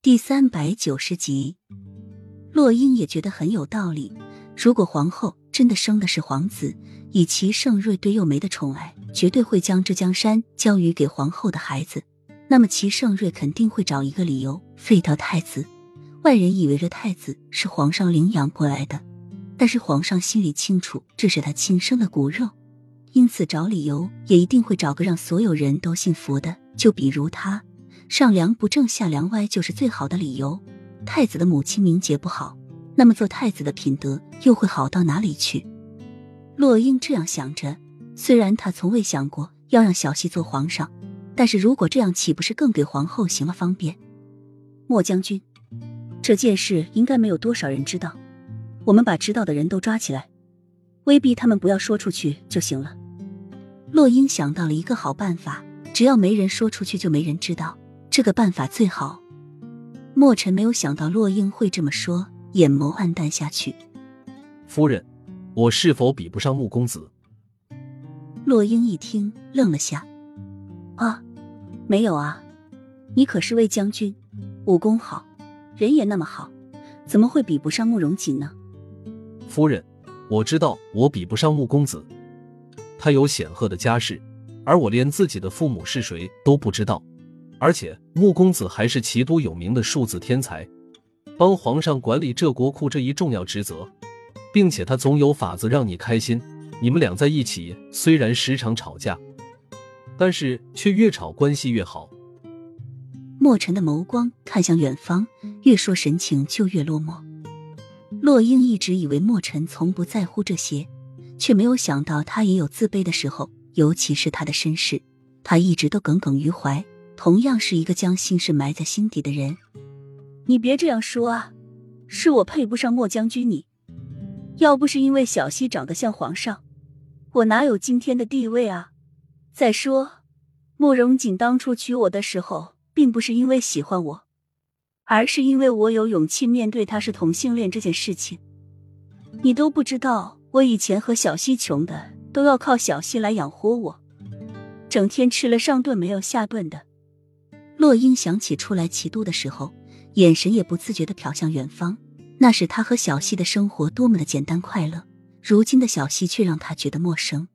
第三百九十集，洛英也觉得很有道理。如果皇后真的生的是皇子，以齐盛瑞对幼梅的宠爱，绝对会将这江山交予给皇后的孩子。那么齐盛瑞肯定会找一个理由废掉太子。外人以为这太子是皇上领养过来的，但是皇上心里清楚，这是他亲生的骨肉，因此找理由也一定会找个让所有人都信服的。就比如他。上梁不正下梁歪就是最好的理由。太子的母亲名节不好，那么做太子的品德又会好到哪里去？洛英这样想着。虽然他从未想过要让小西做皇上，但是如果这样，岂不是更给皇后行了方便？莫将军，这件事应该没有多少人知道，我们把知道的人都抓起来，威逼他们不要说出去就行了。洛英想到了一个好办法，只要没人说出去，就没人知道。这个办法最好。墨尘没有想到洛英会这么说，眼眸暗淡下去。夫人，我是否比不上穆公子？洛英一听，愣了下。啊，没有啊，你可是魏将军，武功好，人也那么好，怎么会比不上慕容锦呢？夫人，我知道我比不上穆公子，他有显赫的家世，而我连自己的父母是谁都不知道。而且穆公子还是齐都有名的数字天才，帮皇上管理这国库这一重要职责，并且他总有法子让你开心。你们俩在一起，虽然时常吵架，但是却越吵关系越好。墨尘的眸光看向远方，越说神情就越落寞。洛英一直以为墨尘从不在乎这些，却没有想到他也有自卑的时候，尤其是他的身世，他一直都耿耿于怀。同样是一个将心事埋在心底的人，你别这样说啊！是我配不上莫将军你，要不是因为小溪长得像皇上，我哪有今天的地位啊？再说，慕容锦当初娶我的时候，并不是因为喜欢我，而是因为我有勇气面对他是同性恋这件事情。你都不知道，我以前和小溪穷的都要靠小溪来养活我，整天吃了上顿没有下顿的。洛英想起初来齐都的时候，眼神也不自觉的瞟向远方。那时他和小溪的生活多么的简单快乐，如今的小溪却让他觉得陌生。